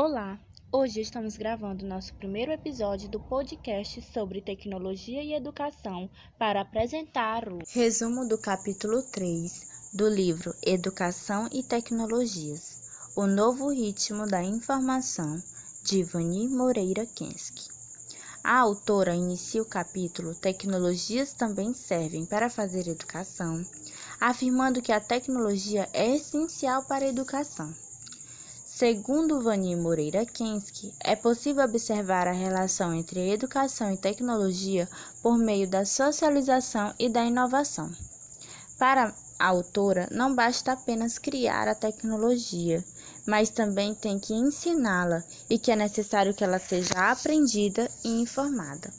Olá! Hoje estamos gravando nosso primeiro episódio do podcast sobre tecnologia e educação para apresentar o resumo do capítulo 3 do livro Educação e Tecnologias: O Novo Ritmo da Informação, de Ivani Moreira Kensky. A autora inicia o capítulo Tecnologias também servem para fazer educação, afirmando que a tecnologia é essencial para a educação. Segundo Vani Moreira Kensky, é possível observar a relação entre educação e tecnologia por meio da socialização e da inovação. Para a autora, não basta apenas criar a tecnologia, mas também tem que ensiná-la e que é necessário que ela seja aprendida e informada.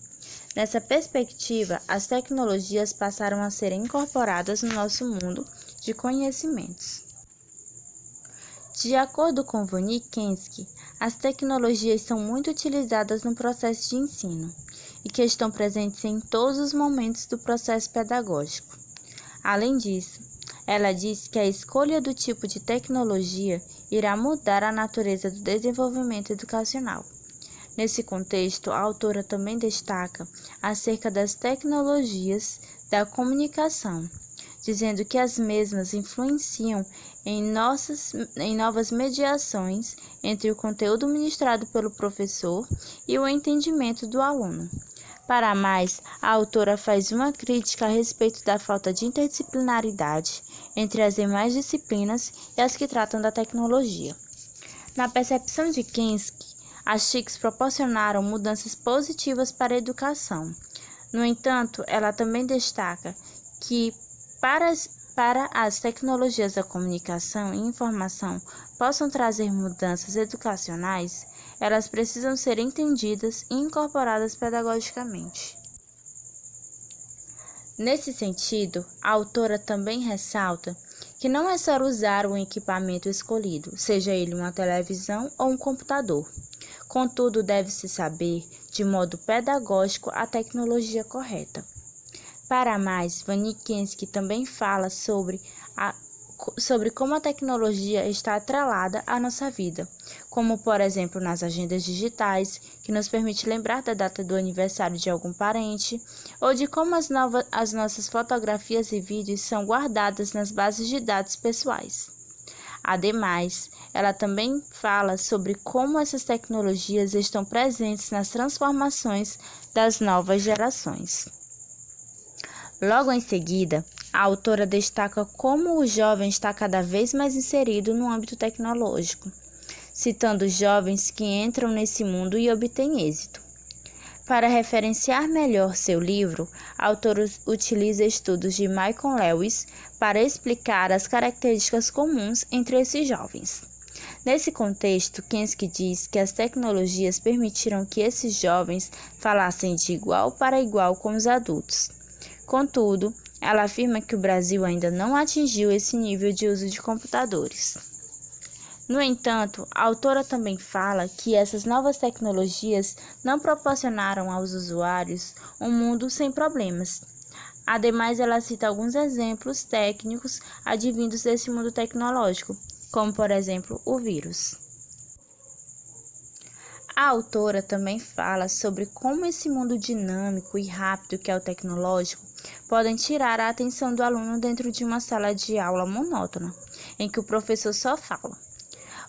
Nessa perspectiva, as tecnologias passaram a ser incorporadas no nosso mundo de conhecimentos. De acordo com Kensky, as tecnologias são muito utilizadas no processo de ensino e que estão presentes em todos os momentos do processo pedagógico. Além disso, ela diz que a escolha do tipo de tecnologia irá mudar a natureza do desenvolvimento educacional. Nesse contexto, a autora também destaca acerca das tecnologias da comunicação dizendo que as mesmas influenciam em, nossas, em novas mediações entre o conteúdo ministrado pelo professor e o entendimento do aluno. Para mais, a autora faz uma crítica a respeito da falta de interdisciplinaridade entre as demais disciplinas e as que tratam da tecnologia. Na percepção de Kinsky, as TICs proporcionaram mudanças positivas para a educação. No entanto, ela também destaca que para as, para as tecnologias da comunicação e informação possam trazer mudanças educacionais, elas precisam ser entendidas e incorporadas pedagogicamente. Nesse sentido, a autora também ressalta que não é só usar o equipamento escolhido, seja ele uma televisão ou um computador. Contudo, deve-se saber, de modo pedagógico, a tecnologia correta. Para mais, Vanikensky também fala sobre, a, sobre como a tecnologia está atrelada à nossa vida, como por exemplo nas agendas digitais, que nos permite lembrar da data do aniversário de algum parente, ou de como as, novas, as nossas fotografias e vídeos são guardadas nas bases de dados pessoais. Ademais, ela também fala sobre como essas tecnologias estão presentes nas transformações das novas gerações. Logo em seguida, a autora destaca como o jovem está cada vez mais inserido no âmbito tecnológico, citando jovens que entram nesse mundo e obtêm êxito. Para referenciar melhor seu livro, a autora utiliza estudos de Michael Lewis para explicar as características comuns entre esses jovens. Nesse contexto, Kensky diz que as tecnologias permitiram que esses jovens falassem de igual para igual com os adultos Contudo, ela afirma que o Brasil ainda não atingiu esse nível de uso de computadores. No entanto, a autora também fala que essas novas tecnologias não proporcionaram aos usuários um mundo sem problemas. Ademais, ela cita alguns exemplos técnicos advindos desse mundo tecnológico, como por exemplo o vírus. A autora também fala sobre como esse mundo dinâmico e rápido que é o tecnológico podem tirar a atenção do aluno dentro de uma sala de aula monótona, em que o professor só fala,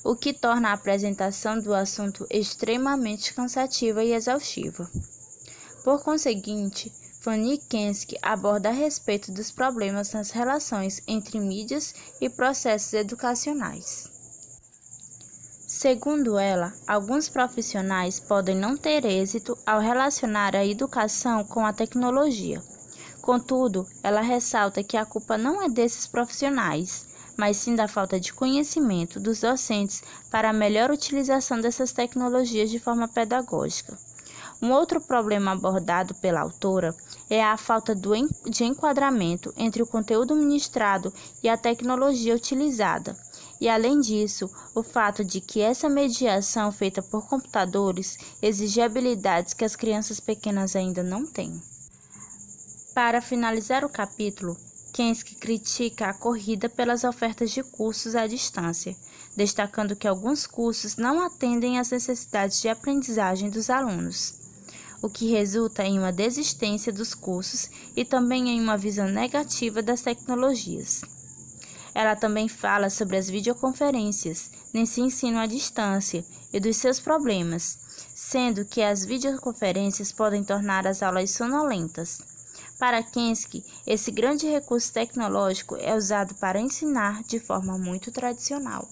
o que torna a apresentação do assunto extremamente cansativa e exaustiva. Por conseguinte, Fanny Kensky aborda a respeito dos problemas nas relações entre mídias e processos educacionais. Segundo ela, alguns profissionais podem não ter êxito ao relacionar a educação com a tecnologia Contudo, ela ressalta que a culpa não é desses profissionais, mas sim da falta de conhecimento dos docentes para a melhor utilização dessas tecnologias de forma pedagógica. Um outro problema abordado pela autora é a falta de enquadramento entre o conteúdo ministrado e a tecnologia utilizada. E além disso, o fato de que essa mediação feita por computadores exige habilidades que as crianças pequenas ainda não têm. Para finalizar o capítulo, Kensky critica a corrida pelas ofertas de cursos à distância, destacando que alguns cursos não atendem às necessidades de aprendizagem dos alunos, o que resulta em uma desistência dos cursos e também em uma visão negativa das tecnologias. Ela também fala sobre as videoconferências nesse ensino à distância e dos seus problemas, sendo que as videoconferências podem tornar as aulas sonolentas para Kensky, esse grande recurso tecnológico é usado para ensinar de forma muito tradicional.